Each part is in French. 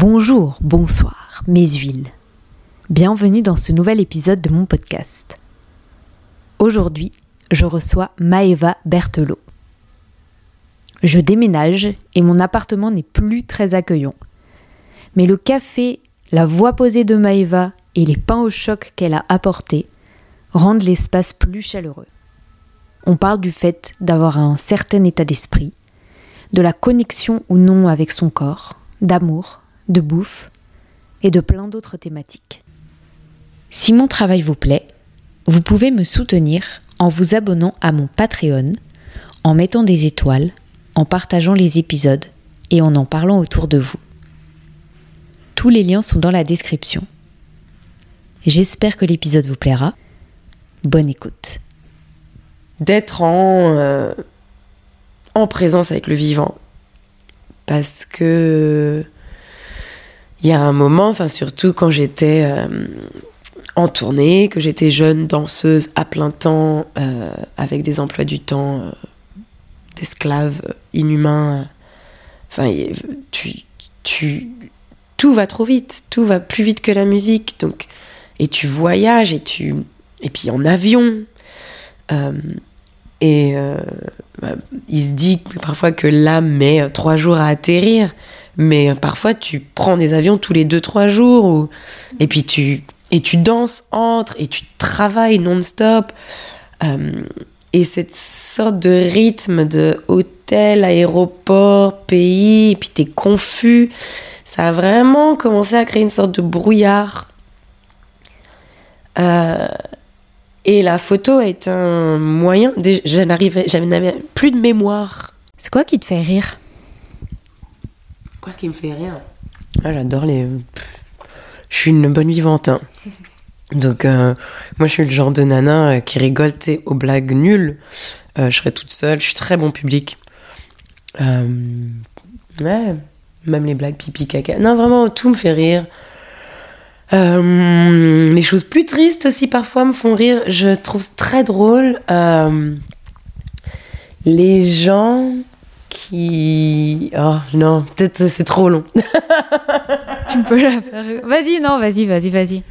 Bonjour, bonsoir, mes huiles. Bienvenue dans ce nouvel épisode de mon podcast. Aujourd'hui, je reçois Maeva Berthelot. Je déménage et mon appartement n'est plus très accueillant. Mais le café, la voix posée de Maeva et les pains au choc qu'elle a apportés rendent l'espace plus chaleureux. On parle du fait d'avoir un certain état d'esprit, de la connexion ou non avec son corps, d'amour, de bouffe et de plein d'autres thématiques. Si mon travail vous plaît, vous pouvez me soutenir en vous abonnant à mon Patreon, en mettant des étoiles, en partageant les épisodes et en en parlant autour de vous. Tous les liens sont dans la description. J'espère que l'épisode vous plaira. Bonne écoute. D'être en, euh, en présence avec le vivant. Parce que il y a un moment, enfin surtout quand j'étais euh, en tournée, que j'étais jeune danseuse à plein temps, euh, avec des emplois du temps euh, d'esclaves inhumains. Tu, tu, tout va trop vite, tout va plus vite que la musique. Donc, et tu voyages et tu, et puis en avion. et bah, il se dit parfois que l'âme met trois jours à atterrir. Mais parfois, tu prends des avions tous les 2-3 jours, et puis tu, et tu danses entre, et tu travailles non-stop. Euh, et cette sorte de rythme de hôtel, aéroport, pays, et puis t'es confus, ça a vraiment commencé à créer une sorte de brouillard. Euh, et la photo est un moyen. Je n'avais plus de mémoire. C'est quoi qui te fait rire? Qui me fait rire ah, J'adore les. Je suis une bonne vivante. Hein. Donc, euh, moi, je suis le genre de nana euh, qui rigole aux blagues nulles. Euh, je serais toute seule. Je suis très bon public. ouais, même les blagues pipi caca. Non, vraiment, tout me fait rire. les choses plus tristes aussi parfois me font rire. Je trouve très drôle. les gens qui. Oh non, peut-être c'est trop long. tu peux la faire. Vas-y, non, vas-y, vas-y, vas-y.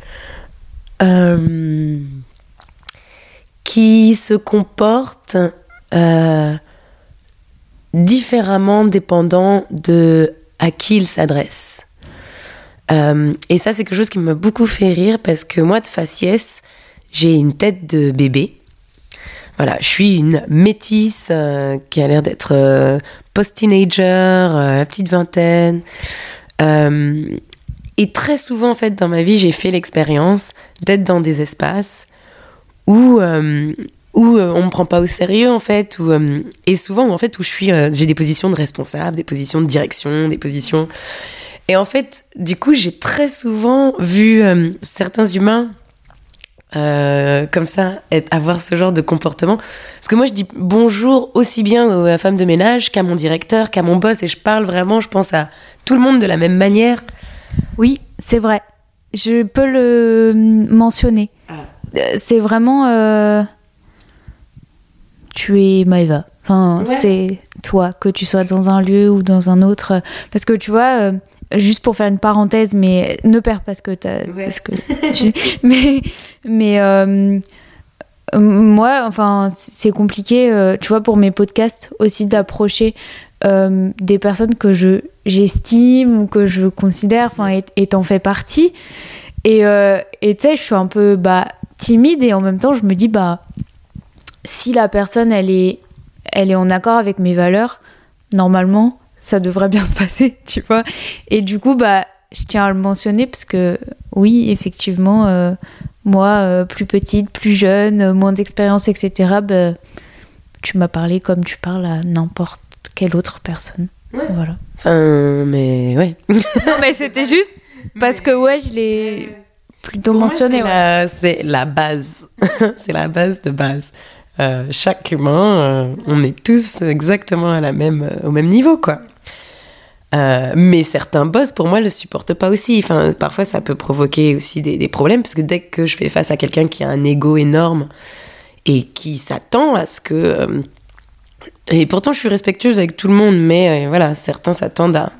Euh, qui se comporte euh, différemment dépendant de à qui il s'adresse. Euh, et ça, c'est quelque chose qui m'a beaucoup fait rire parce que moi, de faciès, j'ai une tête de bébé. Voilà, je suis une métisse euh, qui a l'air d'être euh, post-teenager, euh, petite vingtaine. et très souvent, en fait, dans ma vie, j'ai fait l'expérience d'être dans des espaces où, où on me prend pas au sérieux, en fait. Et souvent, en fait, où je j'ai des positions de responsable, des positions de direction, des positions... Et en fait, du coup, j'ai très souvent vu certains humains euh, comme ça, être, avoir ce genre de comportement. Parce que moi, je dis bonjour aussi bien à la femme de ménage qu'à mon directeur, qu'à mon boss, et je parle vraiment, je pense à tout le monde de la même manière. Oui, c'est vrai. Je peux le mentionner. Ah. Euh, c'est vraiment. Euh, tu es Maeva. Enfin, c'est toi, que tu sois dans un lieu ou dans un autre. Parce que tu vois juste pour faire une parenthèse, mais ne perds pas ce que tu as. Que mais mais euh, moi, enfin, c'est compliqué, euh, tu vois, pour mes podcasts aussi d'approcher euh, des personnes que je j'estime ou que je considère, enfin, et t'en fais partie. Et tu sais, je suis un peu bah, timide et en même temps, je me dis, bah, si la personne, elle est, elle est en accord avec mes valeurs, normalement, ça devrait bien se passer, tu vois. Et du coup, bah, je tiens à le mentionner parce que oui, effectivement, euh, moi, euh, plus petite, plus jeune, moins d'expérience, etc., bah, tu m'as parlé comme tu parles à n'importe quelle autre personne. Voilà. Enfin, mais ouais. non, mais c'était juste parce que ouais, je l'ai plutôt mentionné. C'est la, la base. c'est la base de base. Euh, chaque humain, on est tous exactement à la même, au même niveau, quoi. Euh, mais certains boss, pour moi, le supportent pas aussi. Enfin, parfois, ça peut provoquer aussi des, problèmes, parce que dès que je fais face à quelqu'un qui a un ego énorme et qui s'attend à ce que... Euh, et pourtant, je suis respectueuse avec tout le monde, mais euh, voilà, certains s'attendent à,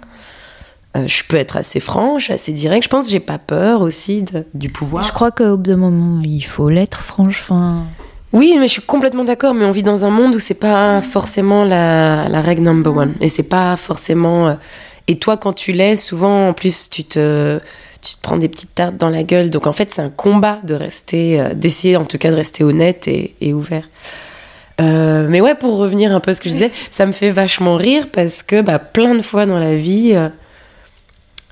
je peux être assez franche, assez directe. Je pense que j'ai pas peur aussi de- du pouvoir. Je crois qu'au bout d'un moment, il faut l'être, franche. Enfin, Oui, mais je suis complètement d'accord. Mais on vit dans un monde où c'est pas forcément la, la règle number one. Et c'est pas forcément. euh, Et toi, quand tu l'es, souvent, en plus, tu te, tu te prends des petites tartes dans la gueule. Donc, en fait, c'est un combat de rester, euh, d'essayer en tout cas de rester honnête et, ouvert. Euh, mais ouais, pour revenir un peu à ce que je disais, ça me fait vachement rire parce que bah, plein de fois dans la vie,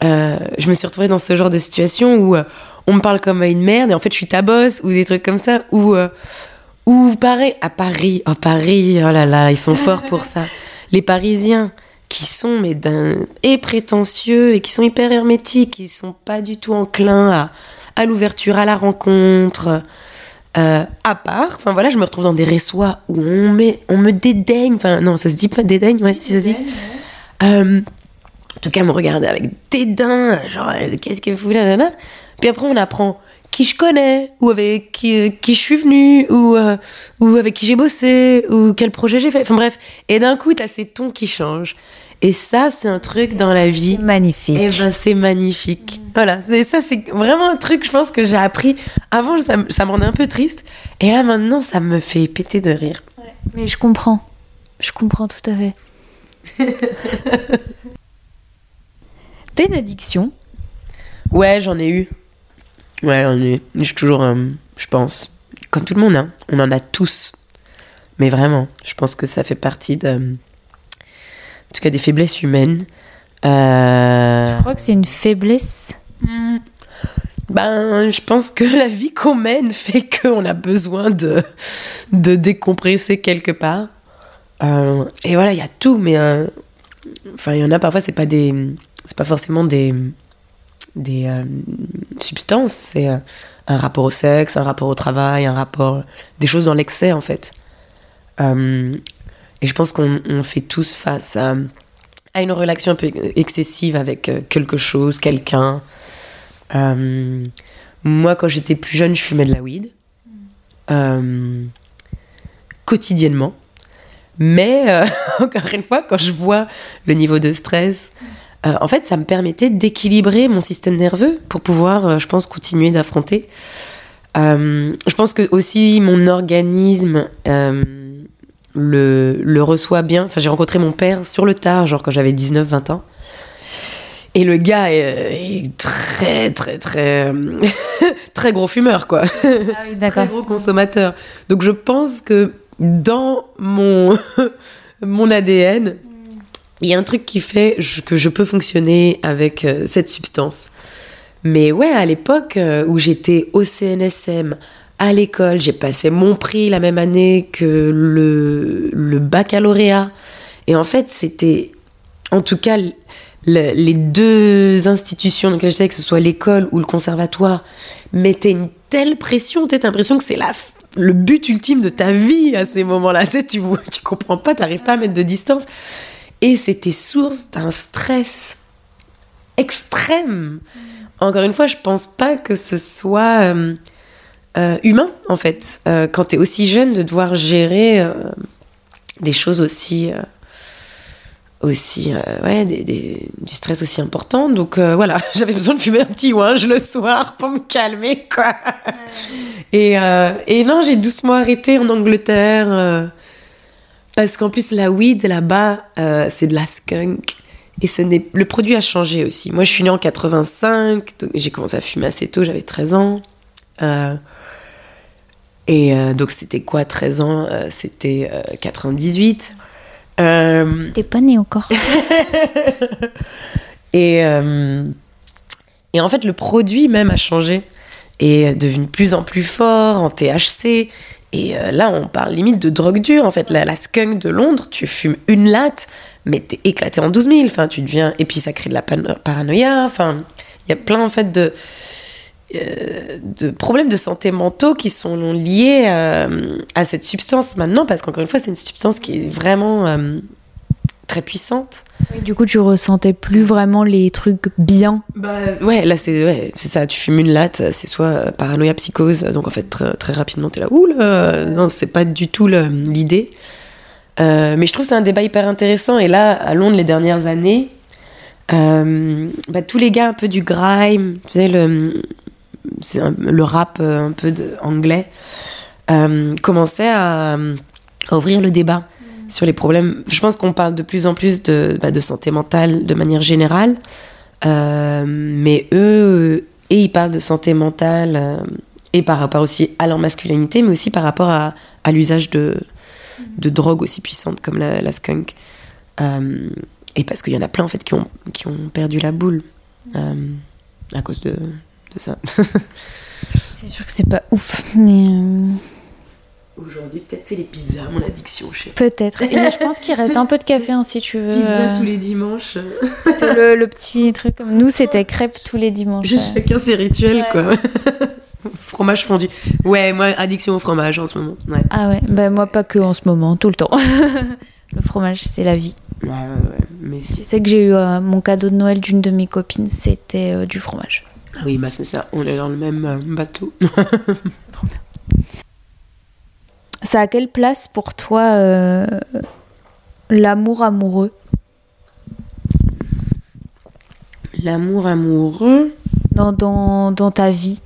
je me suis retrouvée dans ce genre de situation où on me parle comme à une merde et en fait je suis ta boss ou des trucs comme ça. Ou, ou pareil, à Paris, oh Paris, oh là là, ils sont forts pour ça. Les Parisiens qui sont mais d'un et prétentieux et qui sont hyper hermétiques, qui sont pas du tout enclins à, à l'ouverture, à la rencontre. Euh, à part, enfin voilà, je me retrouve dans des ressois où on, met, on me dédaigne, enfin non, ça se dit pas dédaigne, ouais, si ça se dit. Euh, en tout cas, me regarder avec dédain, genre, euh, qu'est-ce que vous, là, là, là. Puis après, on apprend qui je connais, ou avec qui, euh, qui je suis venue, ou, euh, ou avec qui j'ai bossé, ou quel projet j'ai fait. Enfin bref, et d'un coup, t'as ces tons qui changent. Et ça, c'est un truc dans la vie. magnifique. Et ben, c'est magnifique. Voilà, c'est ça, c'est vraiment un truc, je pense, que j'ai appris. Avant, ça, me- ça me rendait un peu triste. Et là, maintenant, ça me fait péter de rire. Mais je comprends. Je comprends tout à fait. T'as une addiction? Ouais, j'en ai eu. Ouais, ai eu. J'ai toujours, euh, je pense, comme tout le monde, hein, on en a tous. Mais vraiment, je pense que ça fait partie de. En tout cas, des faiblesses humaines. Euh, Je crois que c'est une faiblesse? Ben, je pense que la vie qu'on mène fait qu'on a besoin de, de décompresser quelque part. Euh, et voilà, il y a tout, mais euh, enfin, il y en a parfois, c'est pas des, c'est pas forcément des, des euh, substances, c'est euh, un rapport au sexe, un rapport au travail, un rapport, des choses dans l'excès en fait. Euh, et je pense qu'on on fait tous face à, une relation un peu excessive avec quelque chose, quelqu'un. Moi, quand j'étais plus jeune, je fumais de la weed. Quotidiennement. Mais, encore une fois, quand je vois le niveau de stress, euh, en fait, ça me permettait d'équilibrer mon système nerveux pour pouvoir, euh, je pense, continuer d'affronter. Euh, je pense que aussi mon organisme le, le reçoit bien. Enfin, j'ai rencontré mon père sur le tard, genre quand j'avais 19-20 ans. Et le gars est, est très, très, très, très gros fumeur, quoi. Ah oui, Très gros consommateur. Donc je pense que dans mon, mon ADN, il y a un truc qui fait que je peux fonctionner avec euh, cette substance. Mais ouais, à l'époque euh, où j'étais au CNSM, à l'école, j'ai passé mon prix la même année que le, baccalauréat. Et en fait, c'était, en tout cas, le- les deux institutions dans lesquelles j'étais, que ce soit l'école ou le conservatoire, mettaient une telle pression, tu as l'impression que c'est la, le but ultime de ta vie à ces moments-là. Tu sais, tu, tu comprends pas, tu n'arrives pas à mettre de distance. Et c'était source d'un stress extrême. Encore une fois, je pense pas que ce soit euh, euh, humain, en fait, euh, quand tu es aussi jeune, de devoir gérer des choses aussi. aussi ouais des, des- du stress aussi important donc voilà j'avais besoin de fumer un petit ouinge le soir pour me calmer quoi et, et non j'ai doucement arrêté en Angleterre parce qu'en plus la weed là-bas euh, c'est de la skunk. Et ce n'est le produit a changé aussi. Moi je suis née en 85 donc j'ai commencé à fumer assez tôt j'avais 13 ans. Euh, et euh, donc c'était quoi 13 ans? C'était euh, 98 euh, T'es pas né encore. et, et en fait, le produit même a changé. Et est devenu de plus en plus fort en THC. Et euh, là, on parle limite de drogue dure. En fait, la, skunk de Londres, tu fumes une latte, mais t'es éclaté en 12 000. Enfin, tu deviens. Et puis, ça crée de la paranoïa. Enfin, il y a plein, en fait, de. euh, de problèmes de santé mentaux qui sont liés euh, à cette substance maintenant parce qu'encore une fois c'est une substance qui est vraiment très puissante du coup, tu ressentais plus vraiment les trucs bien. bah, ouais, là c'est ouais, c'est ça, tu fumes une latte, c'est soit euh, paranoïa, psychose, donc en fait très, très rapidement t'es là, ouh là, non, c'est pas du tout l'idée. Euh, mais je trouve que c'est un débat hyper intéressant et là, à Londres les dernières années, Euh, bah, tous les gars un peu du grime, tu sais, le, un- le rap un peu de, anglais, euh, commençaient à, à ouvrir le débat sur les problèmes. Je pense qu'on parle de plus en plus de, bah, de santé mentale de manière générale, euh, mais eux, et ils parlent de santé mentale, euh, et par rapport aussi à leur masculinité, mais aussi par rapport à, l'usage de, de drogues aussi puissantes comme la, skunk. Euh, et parce qu'il y en a plein en fait qui ont, qui ont perdu la boule à cause de, de ça. C'est sûr que c'est pas ouf, mais Aujourd'hui, peut-être c'est les pizzas, mon addiction, je sais peut-être. Et je pense qu'il reste un peu de café hein, si tu veux. euh, les dimanches. C'est le, le petit truc. Comme nous, c'était crêpes tous les dimanches. Chacun ses rituels, Ouais. quoi. fromage fondu. Ouais, moi, addiction au fromage en ce moment. Ouais, Ah ouais, bah moi pas que en ce moment, tout le temps. le fromage, c'est la vie. ouais, ouais. ouais. Mais... Je sais que j'ai eu euh, mon cadeau de Noël d'une de mes copines, c'était euh, du fromage. Ah oui, bah c'est ça, on est dans le même euh, bateau. Ça a quelle place pour toi euh, l'amour amoureux? L'amour amoureux? dans, dans, dans ta vie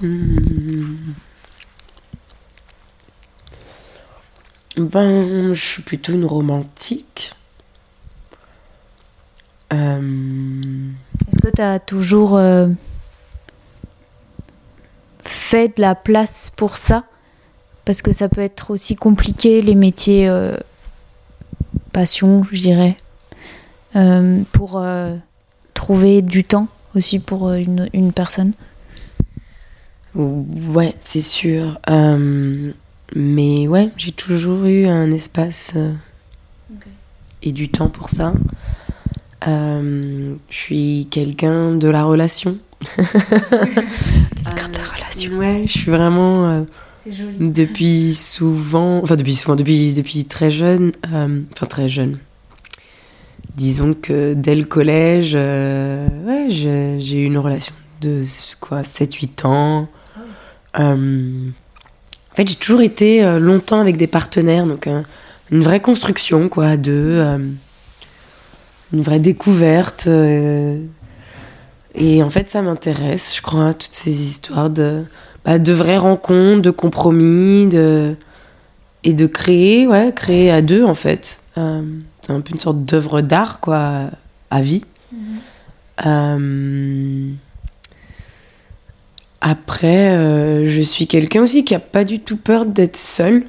Hmm. Ben, je suis plutôt une romantique. Euh, Est-ce que tu as toujours euh, fait de la place pour ça? Parce que ça peut être aussi compliqué, les métiers euh, passion, je dirais, euh, pour euh, trouver du temps aussi pour une, une personne. Ouais, c'est sûr. Mais ouais, j'ai toujours eu un espace et du temps pour ça. Je suis quelqu'un de la relation. Quelqu'un de relation. Ouais, je suis vraiment C'est joli. depuis souvent, enfin depuis souvent, depuis, depuis très jeune, euh, enfin très jeune. Disons que dès le collège, euh, ouais, j'ai eu une relation de quoi, 7-8 ans. Euh, en fait, j'ai toujours été longtemps avec des partenaires, donc une vraie construction, quoi, euh, une vraie découverte. et en fait, ça m'intéresse, je crois, toutes ces histoires de, bah, de vraies rencontres, de compromis, de, et de créer, ouais, créer à deux, en fait. Euh, c'est un peu une sorte d'œuvre d'art, quoi, à vie. Euh, après, euh, je suis quelqu'un aussi qui a pas du tout peur d'être seul.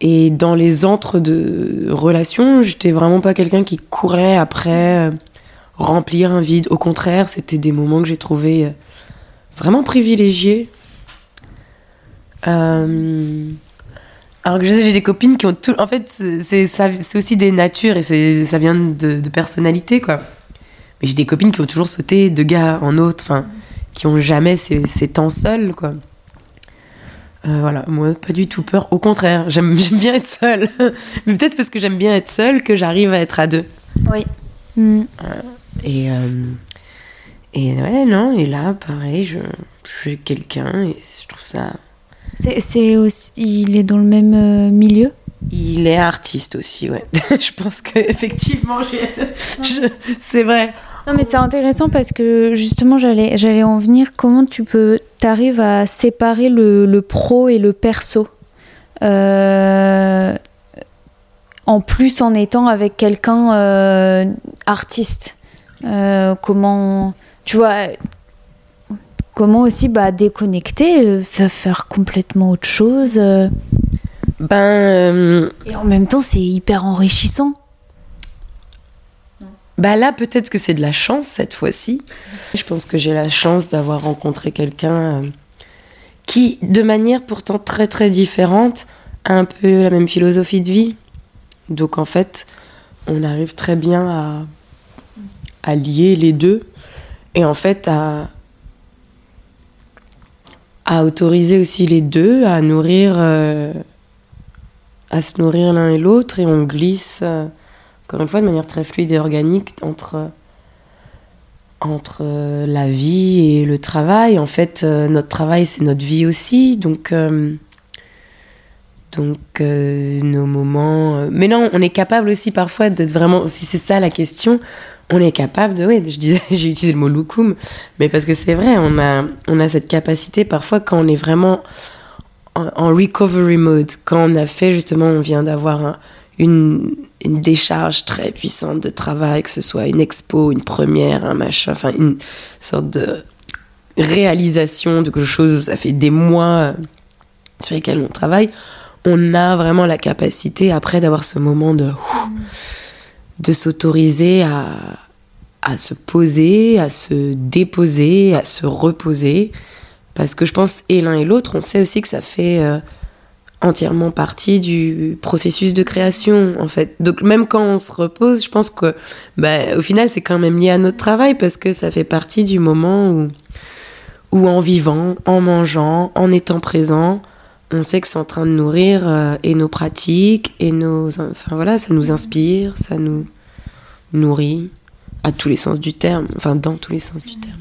Et dans les entres de relations, j'étais vraiment pas quelqu'un qui courait après remplir un vide. Au contraire, c'était des moments que j'ai trouvé vraiment privilégiés. Euh, alors que je sais, j'ai des copines qui ont tout. En fait, c'est aussi des natures et ça vient de, de personnalité, quoi. Mais j'ai des copines qui ont toujours sauté de gars en autre, enfin, qui ont jamais ces, ces temps seuls, quoi. Euh, voilà, moi, pas du tout peur. Au contraire, j'aime j'aime bien être seule. Mais peut-être parce que j'aime bien être seule que j'arrive à être à deux. Oui. Mm. Et, euh, et ouais, non, et là, pareil, je, je suis quelqu'un et je trouve ça. C'est c'est aussi, il est dans le même euh, milieu? Il est artiste aussi, ouais. je pense que effectivement, c'est vrai. Non mais c'est intéressant parce que justement j'allais j'allais en venir comment tu peux t'arrives à séparer le, le pro et le perso? Euh, en plus en étant avec quelqu'un euh, artiste Euh, comment tu vois comment aussi bah déconnecter euh, fa- faire complètement autre chose euh, Ben, euh, et en même temps c'est hyper enrichissant bah là, peut-être que c'est de la chance cette fois-ci. Je pense que j'ai la chance d'avoir rencontré quelqu'un euh, qui, de manière pourtant très très différente, a un peu la même philosophie de vie. Donc en fait, on arrive très bien à, à lier les deux et en fait à, autoriser aussi les deux à nourrir, euh, à se nourrir l'un et l'autre et on glisse. euh, encore une fois, de manière très fluide et organique entre, entre euh, la vie et le travail. En fait, notre travail, c'est notre vie aussi. Donc, Donc, nos moments. Mais non, on est capable aussi parfois d'être vraiment. Si c'est ça la question, on est capable de. Oui, je disais, j'ai utilisé le mot loukoum, mais parce que c'est vrai, on a, cette capacité parfois quand on est vraiment en, recovery mode, quand on a fait justement, on vient d'avoir un- une, une décharge très puissante de travail, que ce soit une expo, une première, un machin, enfin une sorte de réalisation de quelque chose, ça fait des mois euh, sur lesquels on travaille, on a vraiment la capacité après d'avoir ce moment de de s'autoriser à, à se poser, à se déposer, à se reposer. Parce que je pense, et l'un et l'autre, on sait aussi que ça fait euh, entièrement partie du processus de création, en fait. Donc même quand on se repose, je pense que, bah, au final, c'est quand même lié à notre travail, parce que ça fait partie du moment où, où en vivant, en mangeant, en étant présent, on sait que c'est en train de nourrir euh, et nos pratiques et nos enfin voilà ça nous inspire ça nous nourrit à tous les sens du terme enfin dans tous les sens du terme.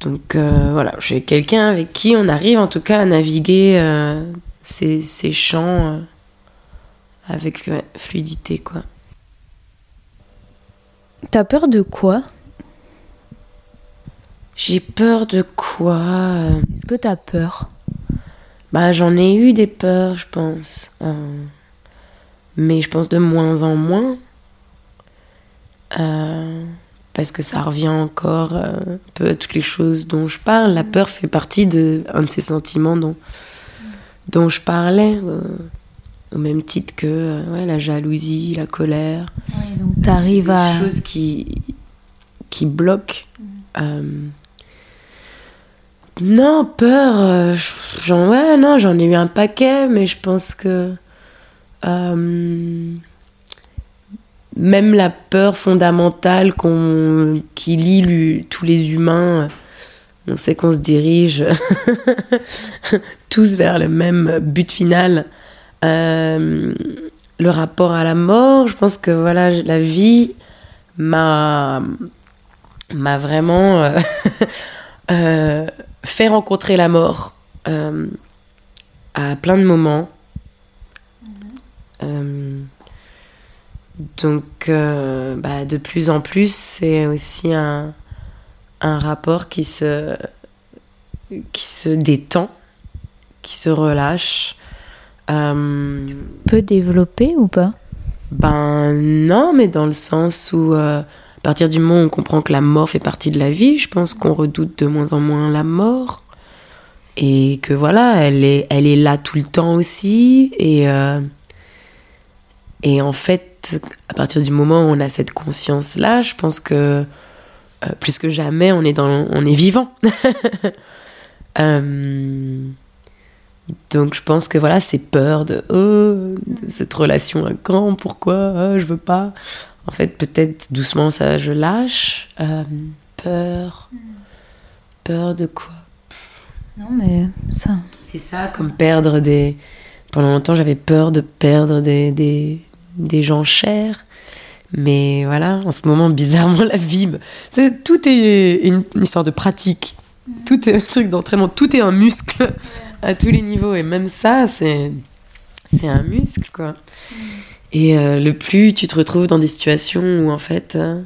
Donc euh, voilà j'ai quelqu'un avec qui on arrive en tout cas à naviguer euh, ces, ces champs avec ouais, fluidité quoi. T'as peur de quoi? J'ai peur de quoi? Est-ce que t'as peur? Bah, j'en ai eu des peurs, je pense. Euh, mais je pense de moins en moins. Euh, parce que ça revient encore euh, un peu à toutes les choses dont je parle. La peur fait partie de un de ces sentiments dont, dont je parlais. au même titre que ouais, la jalousie, la colère. Donc t'arrives à... Des choses qui, qui bloquent. Euh, non, peur, euh, j'en, non, j'en ai eu un paquet, mais je pense que euh, même la peur fondamentale qu'on, qui lie tous les humains, on sait qu'on se dirige tous vers le même but final. Euh, le rapport à la mort, je pense que voilà, la vie m'a vraiment fait rencontrer la mort euh, à plein de moments. Euh, donc, euh, bah, de plus en plus, c'est aussi un, un rapport qui se, qui se détend, qui se relâche. Euh, Peut développer ou pas? Ben non, mais dans le sens où à partir du moment où on comprend que la mort fait partie de la vie, je pense qu'on redoute de moins en moins la mort. Et que voilà, elle est, là tout le temps aussi. Et, euh, et en fait, à partir du moment où on a cette conscience-là, je pense que euh, plus que jamais, on est, vivant. Euh, donc je pense que voilà, ces peurs de, oh, de cette relation à quand, pourquoi, ah, je veux pas. En fait, peut-être doucement ça, je lâche. Euh, peur. Peur de quoi? Non mais ça... C'est ça, comme perdre des. Pendant longtemps, j'avais peur de perdre des, des, des gens chers. Mais voilà, en ce moment, bizarrement, la vie. c'est- Tout est une, une histoire de pratique. Tout est un truc d'entraînement. Tout est un muscle à tous les niveaux. Et même ça, c'est, c'est un muscle, quoi. Et euh, le plus tu te retrouves dans des situations où, en fait, euh,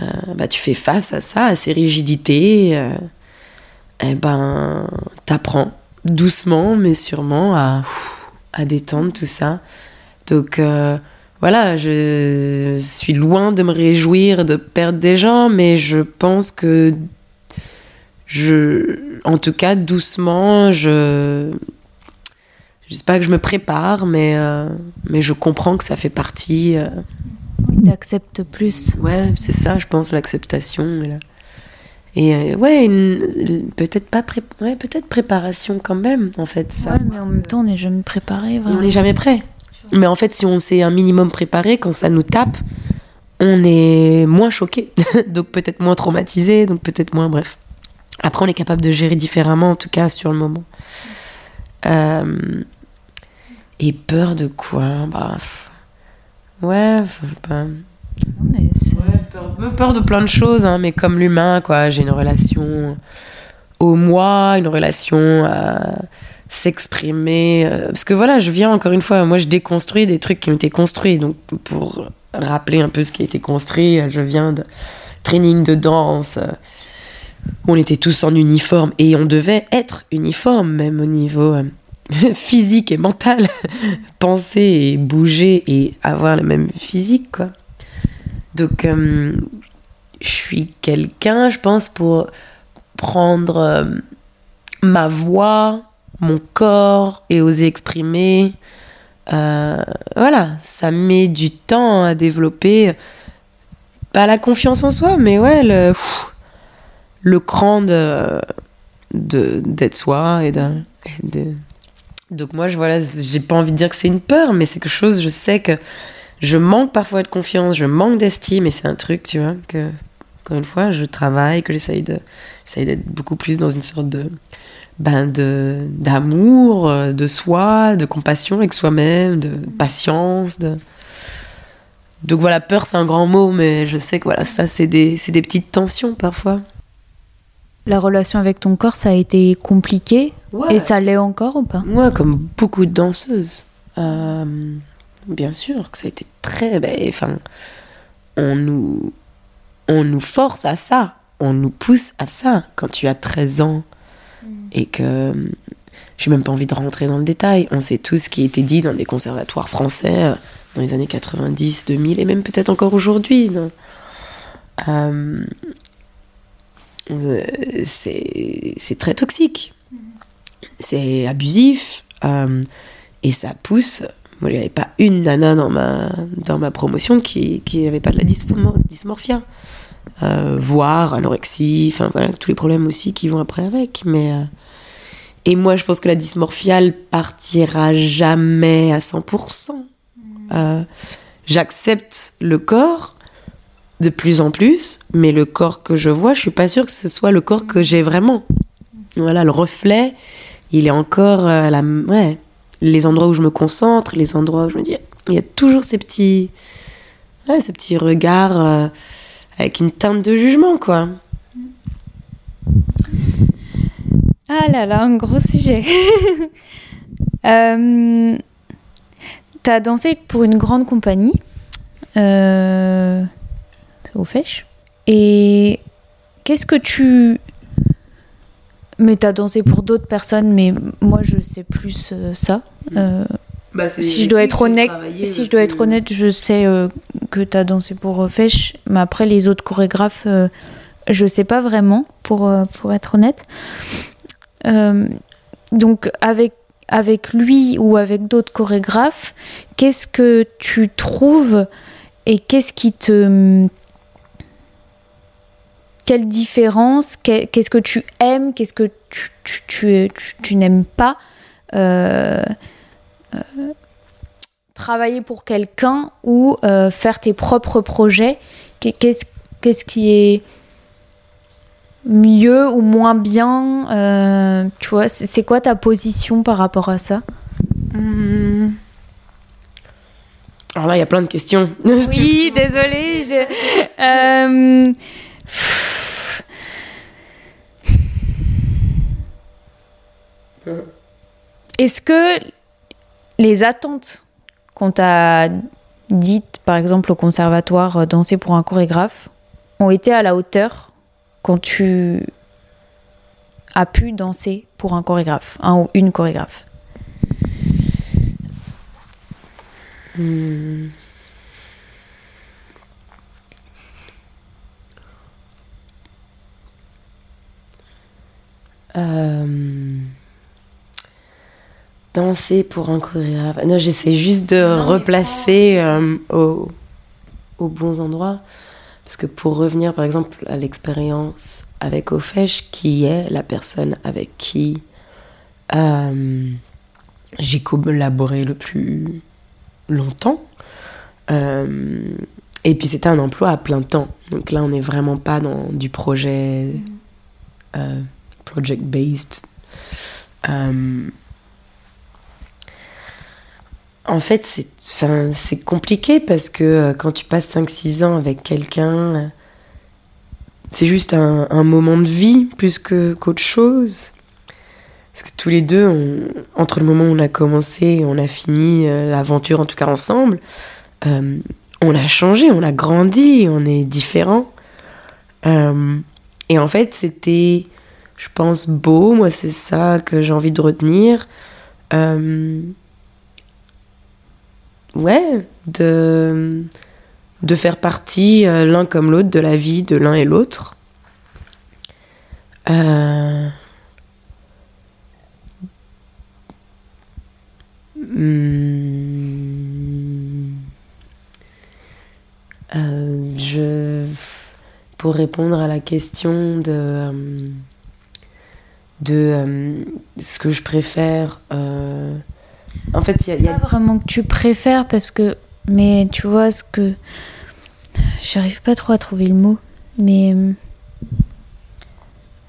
euh, bah, tu fais face à ça, à ces rigidités, euh, eh ben, t'apprends doucement, mais sûrement à, à détendre tout ça. Donc, voilà, je suis loin de me réjouir de perdre des gens, mais je pense que je, en tout cas, doucement, je, je sais pas que je me prépare, mais, euh, mais je comprends que ça fait partie. euh, Oui, t'acceptes plus. ouais, c'est ça, je pense, l'acceptation. Et, euh, ouais, peut-être pas pré- ouais, peut-être préparation quand même, en fait. Ça. Ouais, mais en même temps, on n'est jamais préparé, on n'est jamais prêt. Mais en fait, si on s'est un minimum préparé, quand ça nous tape, on est moins choqué, donc peut-être moins traumatisé, donc peut-être moins, bref. Après, on est capable de gérer différemment, en tout cas sur le moment. Euh, et peur de quoi Bah, pff, ouais, je sais pas. Non, mais c'est- Ouais, peur, me peur de plein de choses, hein, mais comme l'humain, quoi. J'ai une relation au moi, une relation à s'exprimer. euh, parce que voilà, je viens encore une fois, moi je déconstruis des trucs qui ont été construits. Donc pour rappeler un peu ce qui a été construit, je viens de training de danse. où on était tous en uniforme et on devait être uniforme, même au niveau euh, physique et mental. Penser et bouger et avoir le même physique, quoi. Donc, euh, je suis quelqu'un, je pense, pour prendre euh, ma voix, mon corps et oser exprimer. Euh, voilà, ça met du temps à développer. Pas la confiance en soi, mais ouais, le, le cran de d'être soi et de- Donc moi, je, voilà, j'ai pas envie de dire que c'est une peur, mais c'est quelque chose, je sais que je manque parfois de confiance, je manque d'estime, et c'est un truc, tu vois, que, encore une fois, je travaille, que j'essaye de, d'être beaucoup plus dans une sorte de, ben de, d'amour, euh, de soi, de compassion avec soi-même, de patience, de... Donc voilà, peur, c'est un grand mot, mais je sais que voilà, ça, c'est des, c'est des petites tensions parfois. La relation avec ton corps, ça a été compliqué et ça l'est encore ou pas? Moi, comme beaucoup de danseuses, euh, bien sûr que ça a été très. ben, Enfin, on nous, on nous force à ça, on nous pousse à ça quand tu as 13 ans et que. J'ai même pas envie de rentrer dans le détail. On sait tout ce qui a été dit dans des conservatoires français euh, dans les années 90, 2000 et même peut-être encore aujourd'hui. Euh, euh, c'est très toxique c'est abusif euh, et ça pousse. Moi, avait pas une nana dans ma, dans ma promotion qui qui n'avait pas de la dysmo- dysmorphia, Euh, voire anorexie, enfin voilà, tous les problèmes aussi qui vont après avec. Mais euh, et moi, je pense que la dysmorphia elle partira jamais à 100%. Euh, J'accepte le corps de plus en plus, mais le corps que je vois, je suis pas sûre que ce soit le corps que j'ai vraiment. Voilà, le reflet, il est encore euh, ouais, les endroits où je me concentre, les endroits où je me dis, il y a toujours ces petits, ouais, ce petit regard euh, avec une teinte de jugement, quoi. Ah là là, un gros sujet. euh, T'as dansé pour une grande compagnie euh, au Fèche. Et qu'est-ce que tu... Mais t'as dansé pour d'autres personnes, mais moi je sais plus euh, ça. Euh, si je dois être honnête, si je dois être honnête, je sais euh, que t'as dansé pour euh, Fèche, mais après les autres chorégraphes, je sais pas vraiment, pour, pour être honnête. Donc avec, avec lui ou avec d'autres chorégraphes, qu'est-ce que tu trouves et qu'est-ce qui te... Quelle différence qu'est- Qu'est-ce que tu aimes Qu'est-ce que tu, tu, tu, tu- tu n'aimes pas Euh, euh, Travailler pour quelqu'un ou euh, faire tes propres projets Qu'est- Qu'est-ce qu'est-ce qui est mieux ou moins bien euh, Tu vois, c'est c'est quoi ta position par rapport à ça? Alors là, il y a plein de questions. Oui, désolée. je- euh, Est-ce que les attentes qu'on t'a dites, par exemple au conservatoire, euh, danser pour un chorégraphe, ont été à la hauteur quand tu as pu danser pour un chorégraphe, un ou une chorégraphe? Hmm. Euh, Danser pour un chorégraphe. Non, j'essaie juste de replacer euh, au- aux bons endroits. Parce que pour revenir, par exemple, à l'expérience avec Ofesh, qui est la personne avec qui euh, j'ai collaboré le plus longtemps. Euh, et puis c'était un emploi à plein temps. Donc là, on n'est vraiment pas dans du projet euh, project-based. En fait, c'est c'est compliqué parce que euh, quand tu passes 5-6 ans avec quelqu'un, c'est juste un, moment de vie plus que- qu'autre chose. Parce que tous les deux, entre le moment où on a commencé et on a fini euh, l'aventure, en tout cas ensemble, euh, on a changé, on a grandi, on est différents. Et en fait, c'était, je pense, beau. Moi, c'est ça que j'ai envie de retenir. Ouais, de, de faire partie l'un comme l'autre de la vie de l'un et l'autre. Euh, Hmm. Euh, je, pour répondre à la question de, euh, de euh, ce que je préfère, en fait, il y a, Pas vraiment que tu préfères parce que, mais tu vois ce que, j'arrive pas trop à trouver le mot, mais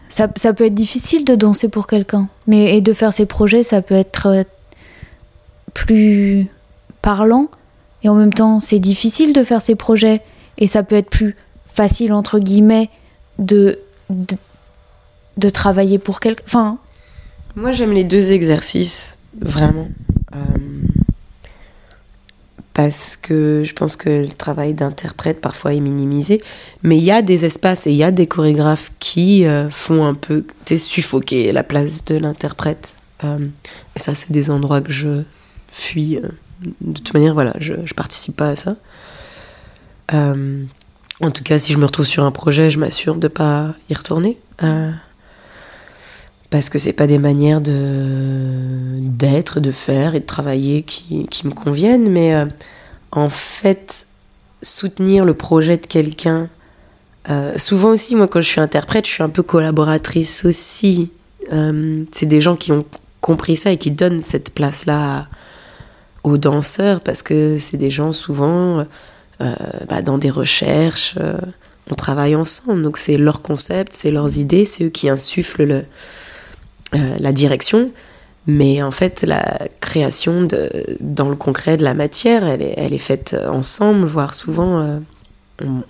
ça, ça peut être difficile de danser pour quelqu'un, mais et de faire ses projets, ça peut être plus parlant et en même temps c'est difficile de faire ces projets et ça peut être plus facile entre guillemets de de, travailler pour quelqu'un. Enfin, moi j'aime les deux exercices vraiment euh, parce que je pense que le travail d'interprète parfois est minimisé, mais il y a des espaces et il y a des chorégraphes qui euh, font un peu suffoquer la place de l'interprète. Euh, et ça, c'est des endroits que je fuis. Euh, de toute manière, voilà, je, je participe pas à ça. Euh, en tout cas, si je me retrouve sur un projet, je m'assure de pas y retourner. Euh, parce que c'est pas des manières de d'être, de faire et de travailler qui, qui me conviennent. Mais en fait, soutenir le projet de quelqu'un. souvent aussi, moi, quand je suis interprète, je suis un peu collaboratrice aussi. c'est des gens qui ont compris ça et qui donnent cette place-là aux danseurs parce que c'est des gens souvent euh, bah, dans des recherches, euh, on travaille ensemble, donc c'est leur concept, c'est leurs idées, c'est eux qui insufflent le, euh, la direction. Mais en fait, la création de, dans le concret de la matière, elle est, elle est faite ensemble, voire souvent on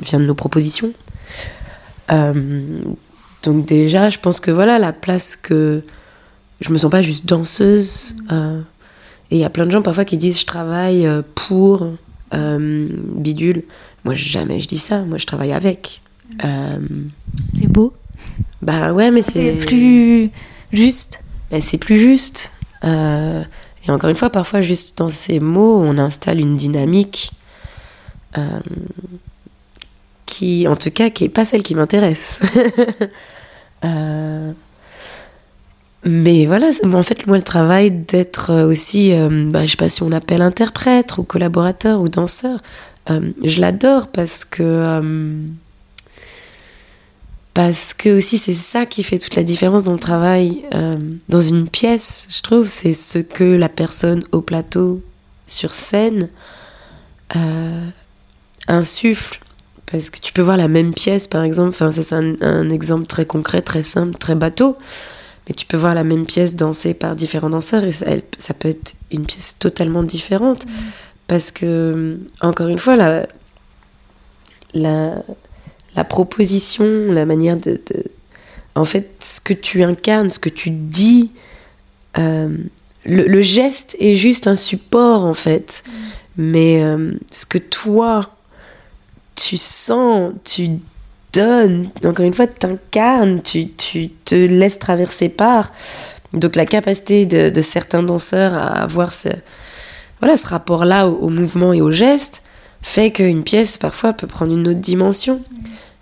vient de nos propositions. donc déjà, je pense que voilà la place que je me sens pas juste danseuse. Et il y a plein de gens parfois qui disent je travaille euh, pour euh, bidule. Moi, jamais je dis ça. Moi, je travaille avec. Euh, c'est beau. Bah ouais, mais c'est. plus juste. Bah, c'est plus juste. et encore une fois, parfois, juste dans ces mots, on installe une dynamique qui, en tout cas, qui n'est pas celle qui m'intéresse. Mais voilà, en fait, moi, le travail d'être euh, aussi, euh, bah, je sais pas si on appelle interprète ou collaborateur ou danseur, euh, je l'adore parce que. Parce que aussi, c'est ça qui fait toute la différence dans le travail. dans une pièce, je trouve, c'est ce que la personne au plateau, sur scène, insuffle. Parce que tu peux voir la même pièce, par exemple, enfin, ça c'est un, un exemple très concret, très simple, très bateau mais tu peux voir la même pièce dansée par différents danseurs et ça, peut être une pièce totalement différente. Mm. Parce que, encore une fois, la, la, proposition, la manière de, En fait, ce que tu incarnes, ce que tu dis, euh, le, geste est juste un support, en fait. Mm. Mais euh, ce que toi, tu sens, tu donnes, encore une fois, tu incarnes, tu, tu, te laisses traverser par. Donc la capacité de, certains danseurs à avoir ce, voilà, ce rapport-là au, mouvement et au geste fait qu'une pièce parfois peut prendre une autre dimension.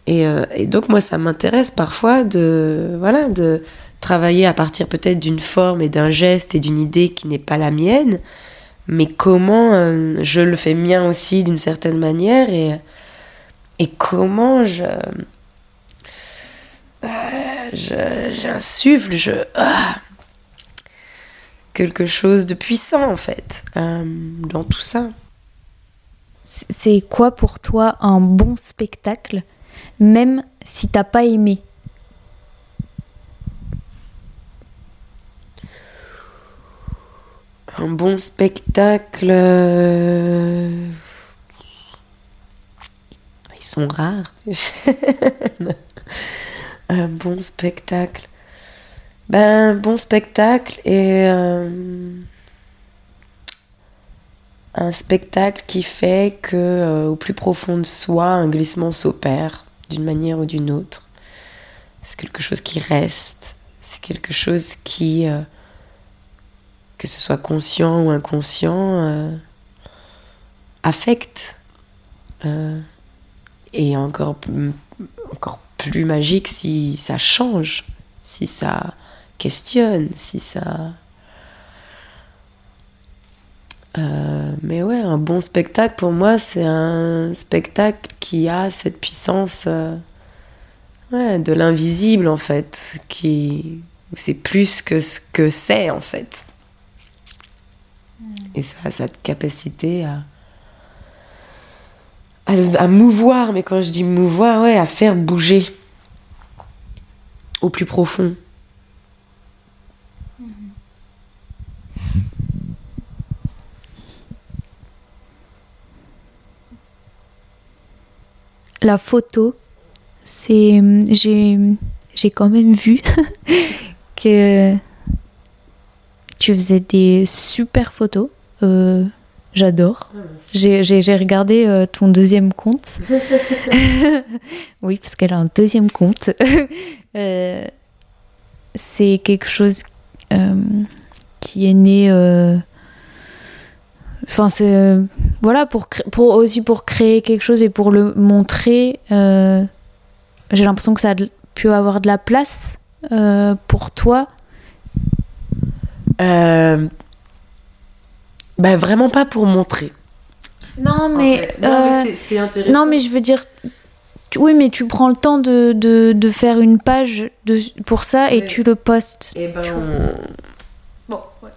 Et, euh, et donc moi ça m'intéresse parfois de, voilà, de travailler à partir peut-être d'une forme et d'un geste et d'une idée qui n'est pas la mienne, mais comment euh, je le fais mien aussi d'une certaine manière et et comment je. Euh, j'insuffle, je. Ah, quelque chose de puissant en fait dans tout ça. C'est quoi pour toi un bon spectacle, même si t'as pas aimé? Un bon spectacle. Euh, ils sont rares. un bon spectacle. Ben, bon spectacle et un spectacle qui fait que au plus profond de soi, un glissement s'opère d'une manière ou d'une autre. C'est quelque chose qui reste, c'est quelque chose qui, que ce soit conscient ou inconscient, affecte. et encore, encore plus magique si ça change, si ça questionne, si ça... Euh, mais ouais, un bon spectacle pour moi, c'est un spectacle qui a cette puissance euh, ouais, de l'invisible en fait, qui c'est plus que ce que c'est en fait. Mm. Et ça a cette capacité à, à, mouvoir, mais quand je dis mouvoir, ouais, à faire bouger au plus profond. La photo, c'est j'ai j'ai quand même vu que tu faisais des super photos. Euh, J'adore. J'ai regardé euh, ton deuxième compte. oui, parce qu'elle a un deuxième compte. Euh, c'est quelque chose euh, qui est né. Enfin, c'est. voilà, pour, pour, aussi pour créer quelque chose et pour le montrer. J'ai l'impression que ça a pu avoir de la place pour toi. Ben vraiment pas pour montrer. Non, mais. Non, mais, euh, non, mais je veux dire. Oui, mais tu prends le temps de, de, de faire une page de, pour ça et tu le postes. Et eh ben.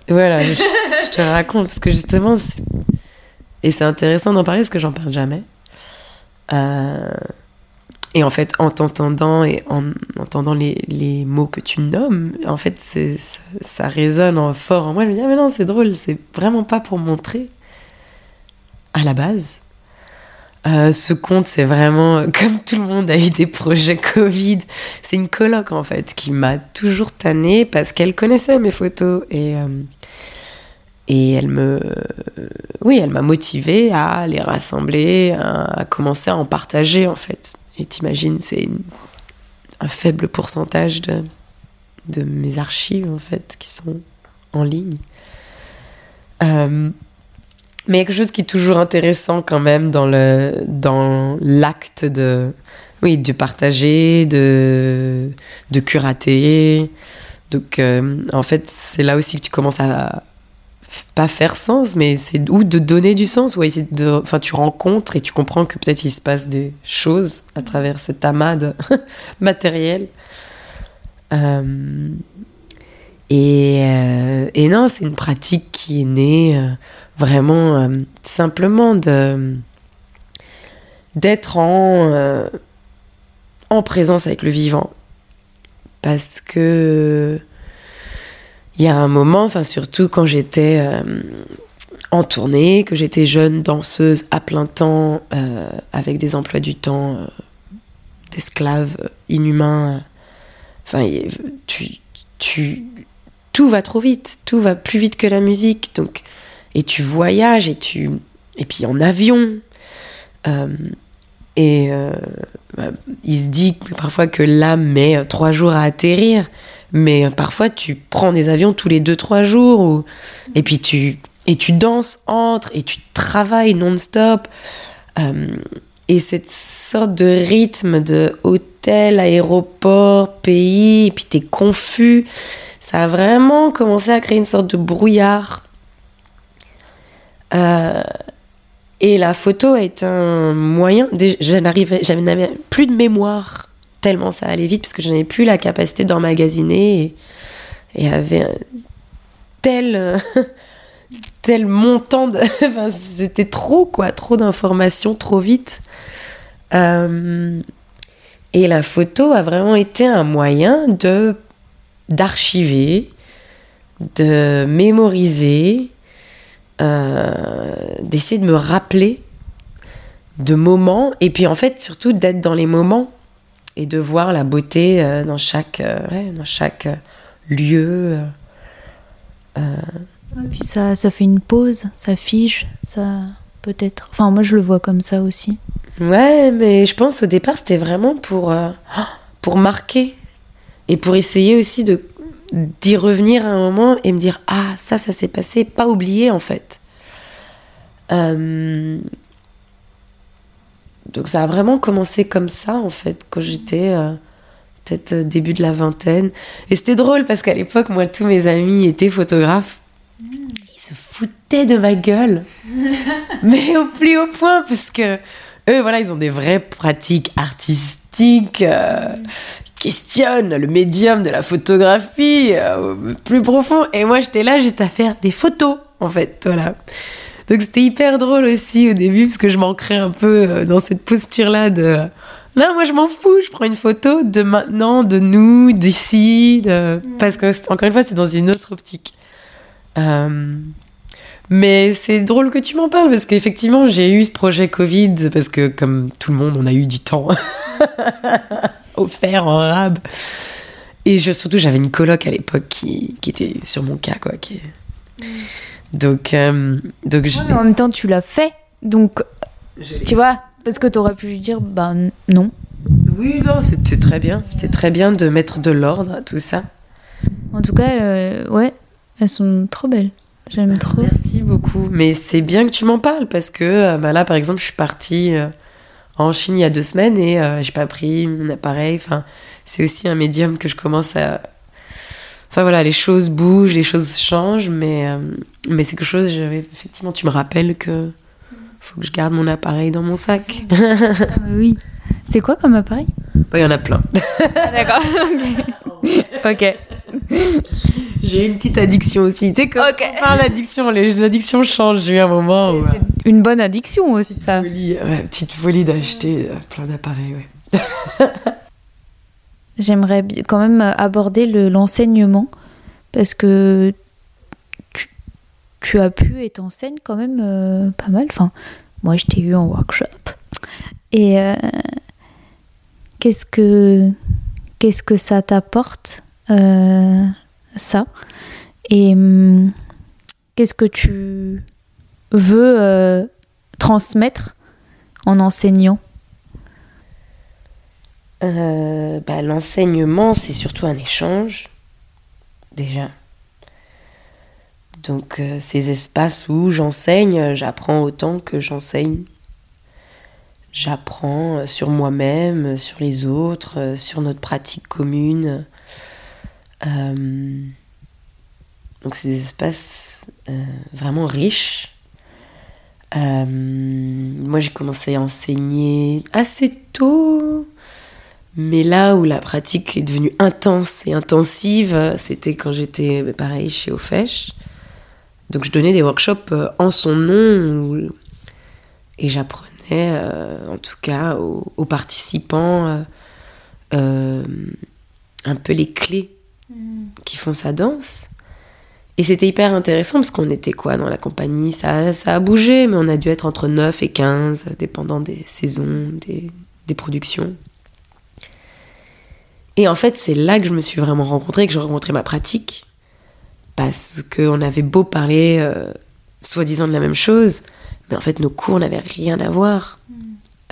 Voilà, je, te raconte parce que justement. Et c'est intéressant d'en parler parce que j'en parle jamais. Euh, et en fait, en t'entendant et en entendant les, les, mots que tu nommes, en fait, ça, ça, résonne en fort en moi. Je me dis, ah mais non, c'est drôle, c'est vraiment pas pour montrer à la base. Euh, ce compte, c'est vraiment, comme tout le monde a eu des projets Covid, c'est une coloc en fait qui m'a toujours tannée parce qu'elle connaissait mes photos et, euh, et elle me. oui, elle m'a motivée à les rassembler, à commencer à en partager en fait. Et t'imagines, c'est un faible pourcentage de, de mes archives, en fait, qui sont en ligne. Mais quelque chose qui est toujours intéressant quand même dans le dans l'acte de oui de partager de de curater donc euh, en fait c'est là aussi que tu commences à pas faire sens, mais c'est ou de donner du sens, ou essayer de. Enfin, tu rencontres et tu comprends que peut-être il se passe des choses à travers cet amas de matériel. Euh, et, euh, et, non, c'est une pratique qui est née euh, vraiment simplement de d'être en, en présence avec le vivant. Parce que il y a un moment, enfin surtout quand j'étais euh, en tournée, que j'étais jeune danseuse à plein temps, euh, avec des emplois du temps euh, d'esclaves inhumains. Enfin, tu, tu, tout va trop vite, tout va plus vite que la musique, donc et tu voyages et tu et puis en avion. et bah, il se dit parfois que l'âme met trois jours à atterrir. Mais parfois, tu prends des avions tous les 2-3 jours, et puis tu, et tu danses entre, et tu travailles non-stop. Euh, et cette sorte de rythme de hôtel, aéroport, pays, et puis tu es confus, ça a vraiment commencé à créer une sorte de brouillard. Euh, et la photo est un moyen. Je n'avais plus de mémoire tellement ça allait vite parce que je n'avais plus la capacité d'emmagasiner et, et avait tel tel montant de enfin, c'était trop quoi trop d'informations trop vite euh, et la photo a vraiment été un moyen de d'archiver de mémoriser d'essayer de me rappeler de moments et puis en fait surtout d'être dans les moments et de voir la beauté euh, dans chaque, euh, dans chaque euh, lieu. Euh, puis ça, ça fait une pause, ça fige, ça peut-être. Enfin, moi je le vois comme ça aussi. Ouais, mais je pense au départ c'était vraiment pour, euh, pour marquer et pour essayer aussi de d'y revenir à un moment et me dire ah ça ça s'est passé, pas oublier en fait. Euh, donc ça a vraiment commencé comme ça en fait quand j'étais peut-être début de la vingtaine et c'était drôle parce qu'à l'époque moi tous mes amis étaient photographes ils se foutaient de ma gueule. Mais au plus haut point, parce que eux, voilà, ils ont des vraies pratiques artistiques, euh, questionnent le médium de la photographie euh, au plus profond. Et moi, j'étais là juste à faire des photos, en fait, voilà. Donc c'était hyper drôle aussi au début, parce que je m'ancrais un peu euh, dans cette posture-là de... Là, moi, je m'en fous, je prends une photo de maintenant, de nous, d'ici, de... Mm. parce que, encore une fois, c'est dans une autre optique. Euh, mais c'est drôle que tu m'en parles parce qu'effectivement, j'ai eu ce projet Covid parce que, comme tout le monde, on a eu du temps offert en rab. Et je, surtout, j'avais une coloc à l'époque qui, qui, était sur mon cas, quoi. Qui... Donc, euh, donc en même temps, tu l'as fait. Donc, tu vois, parce que tu aurais pu lui dire, bah non. Oui, non, c'était très bien. C'était très bien de mettre de l'ordre à tout ça. En tout cas, euh, ouais, elles sont trop belles. J'aime trop. Merci beaucoup. Mais c'est bien que tu m'en parles parce que euh, bah là, par exemple, je suis partie euh, en Chine il y a deux semaines et euh, j'ai pas pris mon appareil. Enfin, c'est aussi un médium que je commence à. Enfin voilà, les choses bougent, les choses changent, mais, mais c'est quelque chose, effectivement, tu me rappelles que faut que je garde mon appareil dans mon sac. Ah bah oui. C'est quoi comme appareil? Bah, Il y en a plein. Ah, d'accord. ok. J'ai une petite addiction aussi. Tu sais, quand on parle d'addiction, les addictions changent. J'ai eu un moment où. Une bonne addiction aussi, petite ça. Folie, petite folie d'acheter euh, plein d'appareils, ouais. J'aimerais quand même aborder l'enseignement parce que tu, as pu et t'enseignes quand même euh, pas mal. Enfin, moi, je t'ai eu en workshop. Et euh, qu'est-ce que qu'est-ce que ça t'apporte euh, ça? Et hum, qu'est-ce que tu veux transmettre en enseignant? Bah, L'enseignement, c'est surtout un échange, déjà. Donc ces espaces où j'enseigne, j'apprends autant que j'enseigne. J'apprends sur moi-même, sur les autres, sur notre pratique commune. Euh, donc c'est des espaces euh, vraiment riches. Euh, moi j'ai commencé à enseigner assez tôt, mais là où la pratique est devenue intense et intensive, c'était quand j'étais pareil chez Ofesh. Donc je donnais des workshops en son nom et j'apprenais en tout cas aux, aux participants un peu les clés qui font sa danse. Et c'était hyper intéressant parce qu'on était quoi dans la compagnie? Ça, ça a bougé, mais on a dû être entre 9 et 15, dépendant des saisons, des, des productions. Et en fait, c'est là que je me suis vraiment rencontrée, que j'ai rencontré ma pratique. Parce qu'on avait beau parler euh, soi-disant de la même chose, mais en fait, nos cours n'avaient rien à voir. Mm.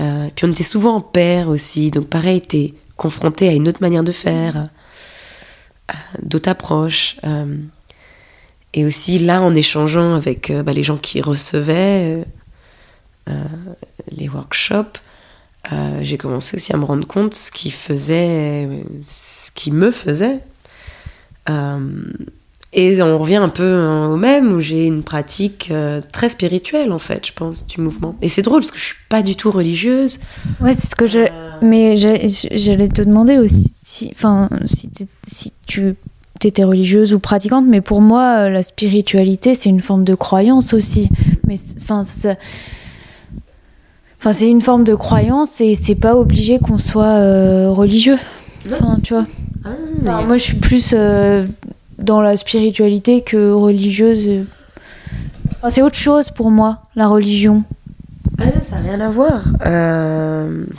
Euh, puis on était souvent en paire aussi, donc pareil, t'es confronté à une autre manière de faire d'autres approches. Euh, et aussi là, en échangeant avec euh, bah, les gens qui recevaient les workshops, j'ai commencé aussi à me rendre compte ce qui faisait, ce qui me faisait. Et on revient un peu au même, où j'ai une pratique très spirituelle, en fait, je pense, du mouvement. Et c'est drôle, parce que je suis pas du tout religieuse. Ouais, c'est ce que je... Mais j'allais te demander aussi, si, enfin, si, si tu étais religieuse ou pratiquante, mais pour moi, euh, la spiritualité, c'est une forme de croyance aussi. Mais enfin, enfin, c'est une forme de croyance et c'est pas obligé qu'on soit euh, religieux. Enfin, tu vois. Ah, moi, je suis plus euh, dans la spiritualité que religieuse. Enfin, c'est autre chose pour moi, la religion. Ah ça n'a rien à voir.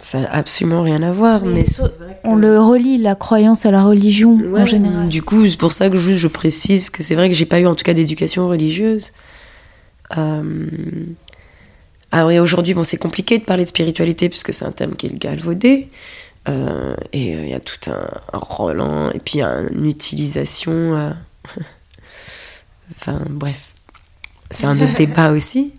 ça n'a absolument rien à voir. Mais, mais on le relie la croyance à la religion en général. Du coup, c'est pour ça que je, je précise que c'est vrai que j'ai pas eu en tout cas d'éducation religieuse. Euh... Ah oui, aujourd'hui, bon, c'est compliqué de parler de spiritualité puisque c'est un thème qui est galvaudé. Euh, et euh, il y a tout un, un rôle, et puis une utilisation. Euh, enfin, bref, c'est un autre débat aussi.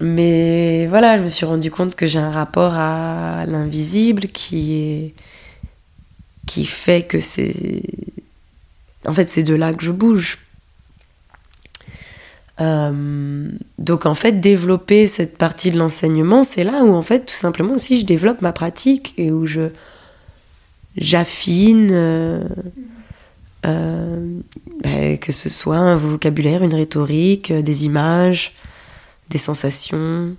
mais voilà, je me suis rendu compte que j'ai un rapport à l'invisible qui est qui fait que c'est en fait c'est de là que je bouge euh, donc en fait, développer cette partie de l'enseignement, c'est là où en fait tout simplement aussi je développe ma pratique et où je j'affine euh, euh, bah, que ce soit un vocabulaire, une rhétorique, des images, des sensations.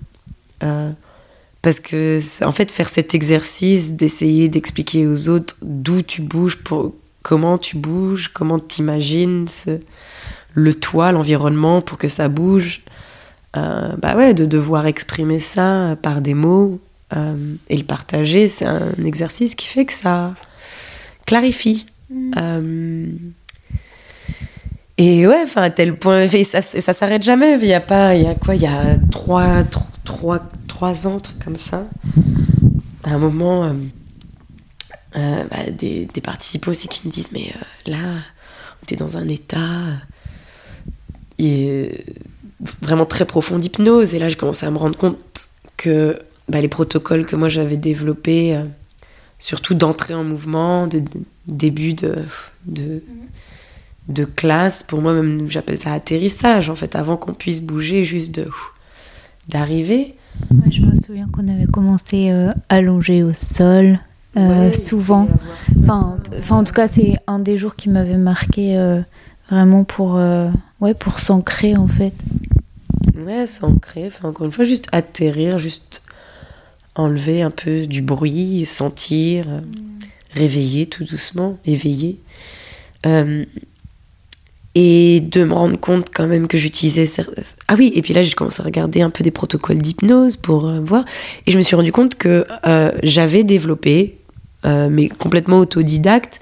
parce que en fait faire cet exercice d'essayer d'expliquer aux autres d'où tu bouges, pour, comment tu bouges, comment t'imagines le toit, l'environnement pour que ça bouge. Euh, bah ouais, de devoir exprimer ça par des mots euh, et le partager, c'est un exercice qui fait que ça clarifie. Mm. Euh, et ouais, enfin, à tel point, ça, ça s'arrête jamais. Il y a pas, il y a quoi, il y a trois, trois, trois ans, trucs comme ça. À un moment, bah, des, des, participants aussi qui me disent, mais là, on est dans un état vraiment très profond d'hypnose. Et là, j'ai commencé à me rendre compte que bah, les protocoles que moi j'avais développés, euh, surtout d'entrée en mouvement, de, début de, de, de, classe, pour moi même j'appelle ça atterrissage en fait, avant qu'on puisse bouger, juste de d'arriver. je me souviens qu'on avait commencé euh, allongé au sol. Euh, souvent, enfin, enfin, en tout cas, c'est un des jours qui m'avait marqué vraiment pour, euh, ouais, pour s'ancrer en fait. Ouais, s'ancrer, enfin, encore une fois, juste atterrir, juste enlever un peu du bruit, sentir, euh, réveiller tout doucement, éveiller. Euh, et de me rendre compte quand même que j'utilisais... Ah oui, et puis là j'ai commencé à regarder un peu des protocoles d'hypnose pour voir. Et je me suis rendu compte que j'avais développé, mais complètement autodidacte,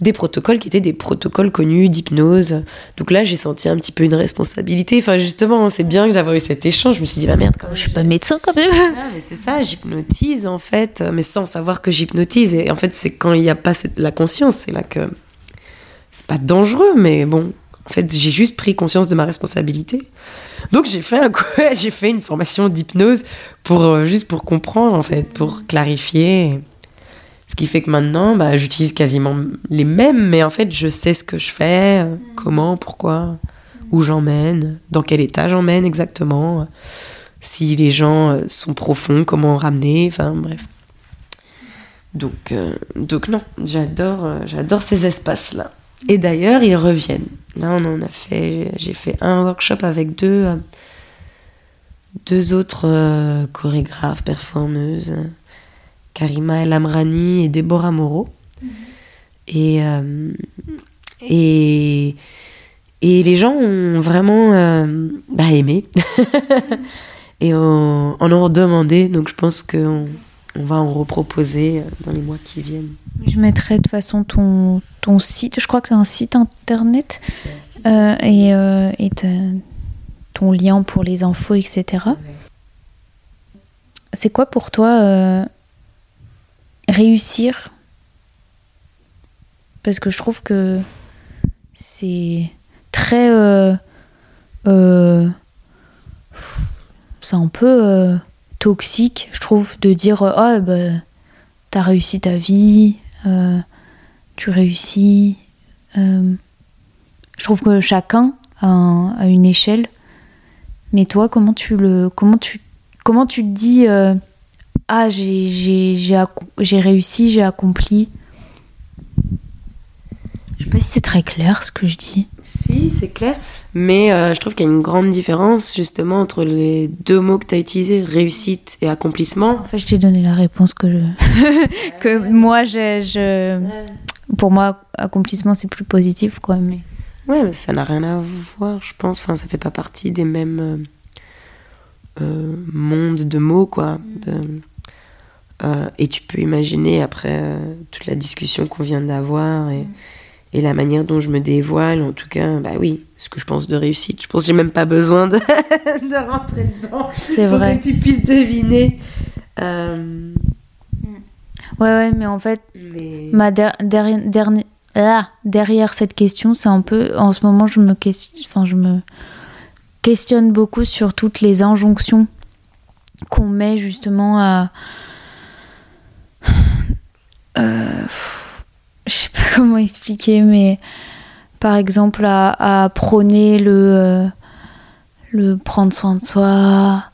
des protocoles qui étaient des protocoles connus d'hypnose. Donc là, j'ai senti un petit peu une responsabilité. Enfin, justement, c'est bien d'avoir eu cet échange. Je me suis dit, bah merde, quand je suis pas médecin quand même. Ah, mais c'est ça, j'hypnotise en fait, mais sans savoir que j'hypnotise. Et en fait, c'est quand il n'y a pas la conscience, c'est là que c'est pas dangereux, mais bon, en fait, j'ai juste pris conscience de ma responsabilité. Donc j'ai fait un j'ai fait une formation d'hypnose pour euh, juste pour comprendre en fait, pour clarifier. Ce qui fait que maintenant, bah, j'utilise quasiment les mêmes, mais en fait, je sais ce que je fais, euh, comment, pourquoi, où j'emmène, dans quel état j'emmène exactement, si les gens euh, sont profonds, comment ramener, enfin bref. Donc, euh, donc non, j'adore, j'adore ces espaces-là. Et d'ailleurs, ils reviennent. Là, on en a fait, j'ai fait un workshop avec deux, deux autres chorégraphes, performeuses Karima El Amrani et Déborah Moreau. Et, euh, et, et, les gens ont vraiment euh, bah, aimé. et on, en ont demandé, donc je pense qu'on on va en reproposer euh, dans les mois qui viennent. Je mettrai de toute façon ton, ton site, je crois que tu as un site internet, et, et ton lien pour les infos, etc. C'est quoi pour toi réussir. Parce que je trouve que c'est très euh, euh, c'est un peu euh, toxique je trouve de dire ah bah t'as réussi ta vie tu réussis je trouve que chacun a, une échelle. Mais toi comment tu le comment tu comment tu te dis ah, j'ai réussi, j'ai accompli. Je sais pas si c'est très clair ce que je dis. Si, c'est clair. Mais euh, je trouve qu'il y a une grande différence justement entre les deux mots que tu as utilisés, réussite et accomplissement. En fait, je t'ai donné la réponse que, je... que moi, je, pour moi, accomplissement, c'est plus positif. Quoi, mais... Ouais, mais ça n'a rien à voir, je pense. Enfin, ça fait pas partie des mêmes euh, euh mondes de mots, quoi. De Euh, et tu peux imaginer après euh, toute la discussion qu'on vient d'avoir et, et, la manière dont je me dévoile, en tout cas, bah oui, ce que je pense de réussite. Je pense que j'ai même pas besoin de, de rentrer dedans. C'est vrai. Pour que tu puisses deviner. Euh... Ouais, ouais, mais en fait, ma derrière, ah, derrière cette question, c'est un peu. En ce moment, je me, enfin, je me questionne beaucoup sur toutes les injonctions qu'on met justement à. Euh, je sais pas comment expliquer, mais par exemple à, prôner le, euh, le prendre soin de soi,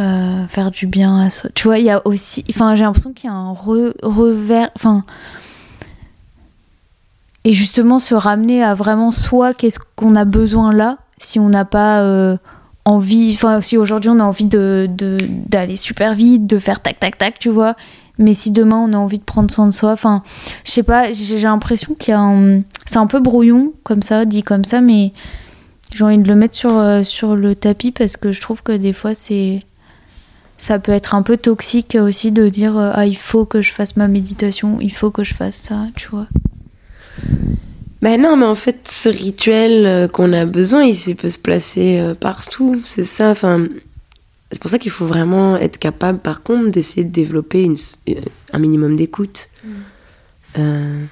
euh, faire du bien à soi. Tu vois, il y a aussi. Enfin, j'ai l'impression qu'il y a un revers. Enfin. Et justement, se ramener à vraiment soi, qu'est-ce qu'on a besoin là, si on n'a pas envie. Enfin, si aujourd'hui on a envie de, d'aller super vite, de faire tac, tac, tac, tu vois. Mais si demain on a envie de prendre soin de soi, enfin, je sais pas, j'ai l'impression qu'il y a un. C'est un peu brouillon, comme ça, dit comme ça, mais j'ai envie de le mettre sur, euh, sur le tapis parce que je trouve que des fois c'est ça peut être un peu toxique aussi de dire euh, ah il faut que je fasse ma méditation, il faut que je fasse ça, tu vois. Ben non, mais en fait, ce rituel euh, qu'on a besoin, il peut se placer partout. C'est ça. Enfin, c'est pour ça qu'il faut vraiment être capable, par contre, d'essayer de développer une, un minimum d'écoute. Mm.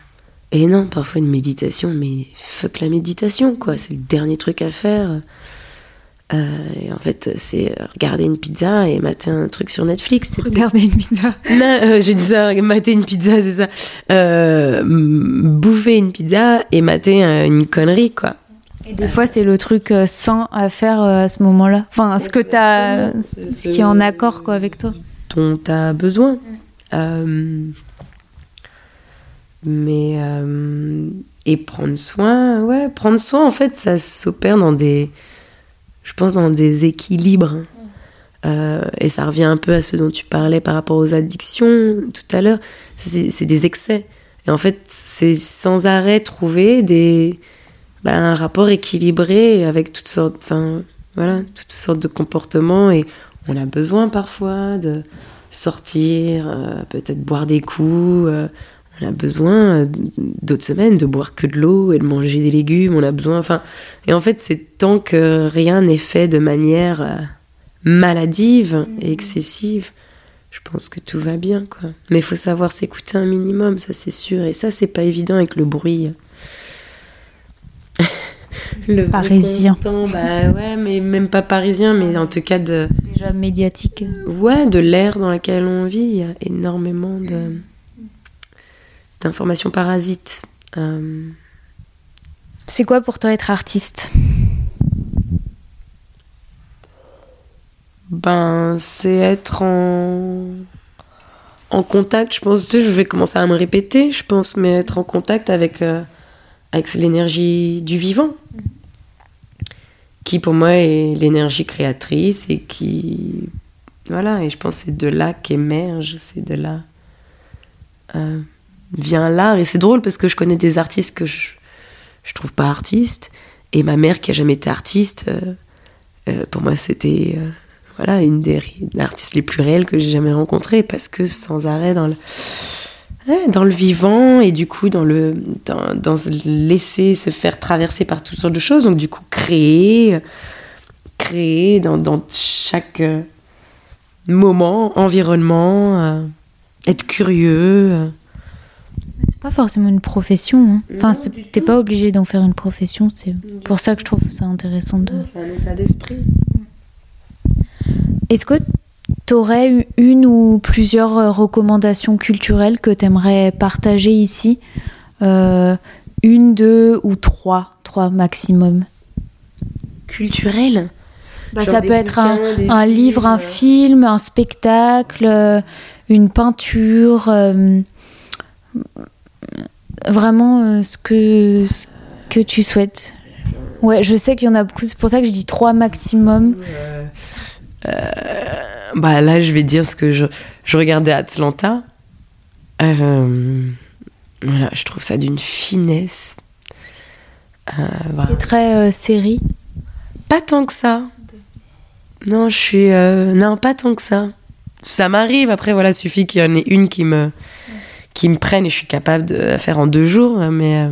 et non, parfois une méditation, mais fuck la méditation, quoi. C'est le dernier truc à faire. Euh, et en fait, c'est regarder une pizza et mater un truc sur Netflix. Regarder une pizza. Non, euh, j'ai dit ça, mater une pizza, c'est ça. Euh, bouffer une pizza et mater une connerie, quoi. Et des fois, c'est le truc sain à faire à ce moment-là. Enfin, ce que t'as, ce qui est en accord, quoi, avec toi. Dont t'as besoin. mais et prendre soin, ouais, prendre soin, en fait, ça s'opère dans des je pense, dans des équilibres. Euh, et ça revient un peu à ce dont tu parlais par rapport aux addictions tout à l'heure. C'est des excès. Et en fait, c'est sans arrêt trouver des, ben, un rapport équilibré avec toutes sortes, enfin, voilà, toutes sortes de comportements. Et on a besoin parfois de sortir, euh, peut-être boire des coups. Euh, on a besoin d'autres semaines de boire que de l'eau et de manger des légumes. On a besoin, enfin, et en fait, c'est tant que rien n'est fait de manière euh, maladive et mm. excessive, je pense que tout va bien, quoi. Mais il faut savoir s'écouter un minimum, ça c'est sûr. Et ça, c'est pas évident avec le bruit. Le parisien. bah ouais, mais même pas parisien, mais en tout cas de. Déjà médiatique. Ouais, de l'air dans lequel on vit. Il y a énormément de d'informations parasites. Euh, c'est quoi pour toi être artiste? Ben, c'est être en en contact, je pense, je vais commencer à me répéter, je pense, mais être en contact avec, euh, avec l'énergie du vivant, qui pour moi est l'énergie créatrice et qui. Voilà, et je pense que c'est de là qu'émerge, c'est de là. Euh, vient l'art. Et c'est drôle parce que je connais des artistes que je, je trouve pas artistes. Et ma mère, qui a jamais été artiste, euh, euh, pour moi, c'était voilà, une des artistes les plus réelles que j'ai jamais rencontrées parce que sans arrêt dans le, dans le vivant et du coup dans le dans, dans laisser se faire traverser par toutes sortes de choses. Donc, du coup, créer, créer dans, dans chaque moment, environnement, être curieux pas forcément une profession. Hein. Enfin, t'es pas obligé d'en faire une profession. C'est pour ça que je trouve ça intéressant de. C'est un état d'esprit. Est-ce que tu aurais une ou plusieurs euh, recommandations culturelles que tu aimerais partager ici euh, Une, deux ou trois, trois maximum? Culturelles? Bah, Ça peut être un, un livre, un film, un spectacle, euh, une peinture vraiment euh, ce, que, ce que tu souhaites. Ouais, je sais qu'il y en a beaucoup, c'est pour ça que je dis trois maximum. Euh, bah là, je vais dire ce que je, je regardais Atlanta. Euh, voilà, je trouve ça d'une finesse. Voilà. très série. Pas tant que ça. Non, je suis. non, pas tant que ça. ça m'arrive. Après, voilà, suffit qu'il y en ait une qui me, qui me prenne et je suis capable de la faire en deux jours. Mais, euh,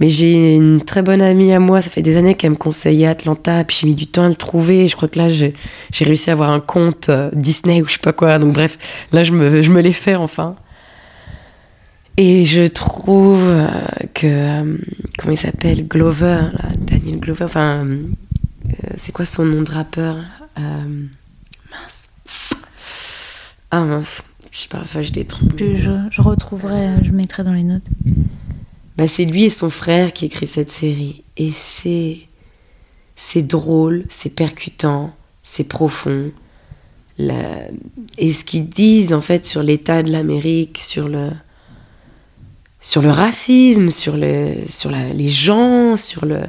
mais j'ai une très bonne amie à moi. Ça fait des années qu'elle me conseillait Atlanta. Puis j'ai mis du temps à le trouver. Je crois que là, j'ai réussi à avoir un compte euh, Disney ou je sais pas quoi. Donc, bref, là, je me, l'ai fait enfin. Et je trouve euh, que. euh, comment il s'appelle? Glover, là, Daniel Glover. Enfin, c'est quoi son nom de rappeur Mince. Ah mince. Je sais pas, enfin, j'ai des je, je retrouverai, je mettrai dans les notes. Bah, c'est lui et son frère qui écrivent cette série. Et c'est. C'est drôle, c'est percutant, c'est profond. La- Et ce qu'ils disent, en fait, sur l'état de l'Amérique, sur le. Sur le racisme, sur, le, sur la- les gens, sur le.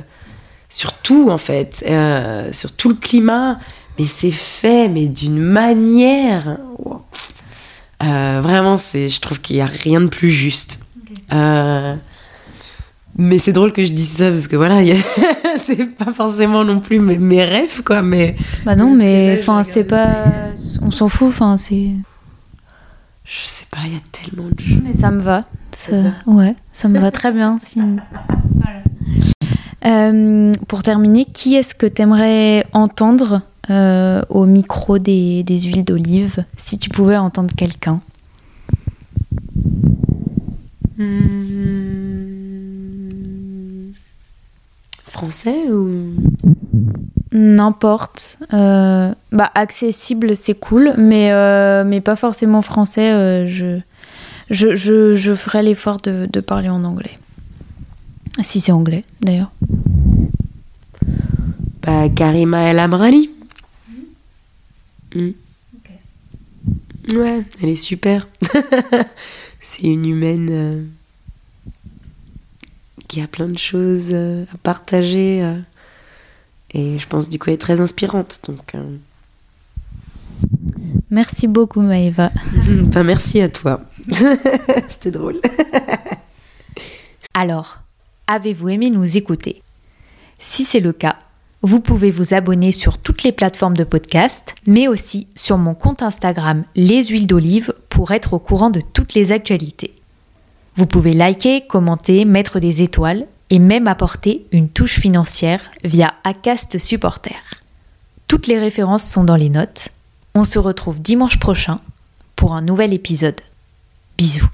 Sur tout, en fait. euh, sur tout le climat. Mais c'est fait, mais d'une manière. wow. Euh, vraiment, c'est, je trouve qu'il n'y a rien de plus juste. Euh, mais c'est drôle que je dise ça parce que voilà, a- c'est pas forcément non plus mes, mes rêves, quoi. Mais Bah non, que mais enfin, c'est pas. On s'en fout, enfin, c'est. je sais pas, il y a tellement de choses. Mais ça me va. Ça- ouais, ça me va très bien. si- Euh, pour terminer, qui est-ce que t'aimerais entendre euh, au micro des, des huiles d'olive si tu pouvais entendre quelqu'un? Hmm. Français ou? N'importe. Euh, bah, accessible, c'est cool, mais, euh, mais pas forcément français. euh, je, je, je, je ferai l'effort de, de parler en anglais. Si c'est anglais, d'ailleurs. Bah, Karima El Amrani. Hmm. Ouais, elle est super. c'est une humaine euh, qui a plein de choses euh, à partager. euh, et je pense du coup elle est très inspirante. Donc, euh, Merci beaucoup, Maëva. merci à toi. C'était drôle. Alors, avez-vous aimé nous écouter? Si c'est le cas, vous pouvez vous abonner sur toutes les plateformes de podcast, mais aussi sur mon compte Instagram Les Huiles d'Olive pour être au courant de toutes les actualités. Vous pouvez liker, commenter, mettre des étoiles et même apporter une touche financière via Acast Supporter. Toutes les références sont dans les notes. On se retrouve dimanche prochain pour un nouvel épisode. Bisous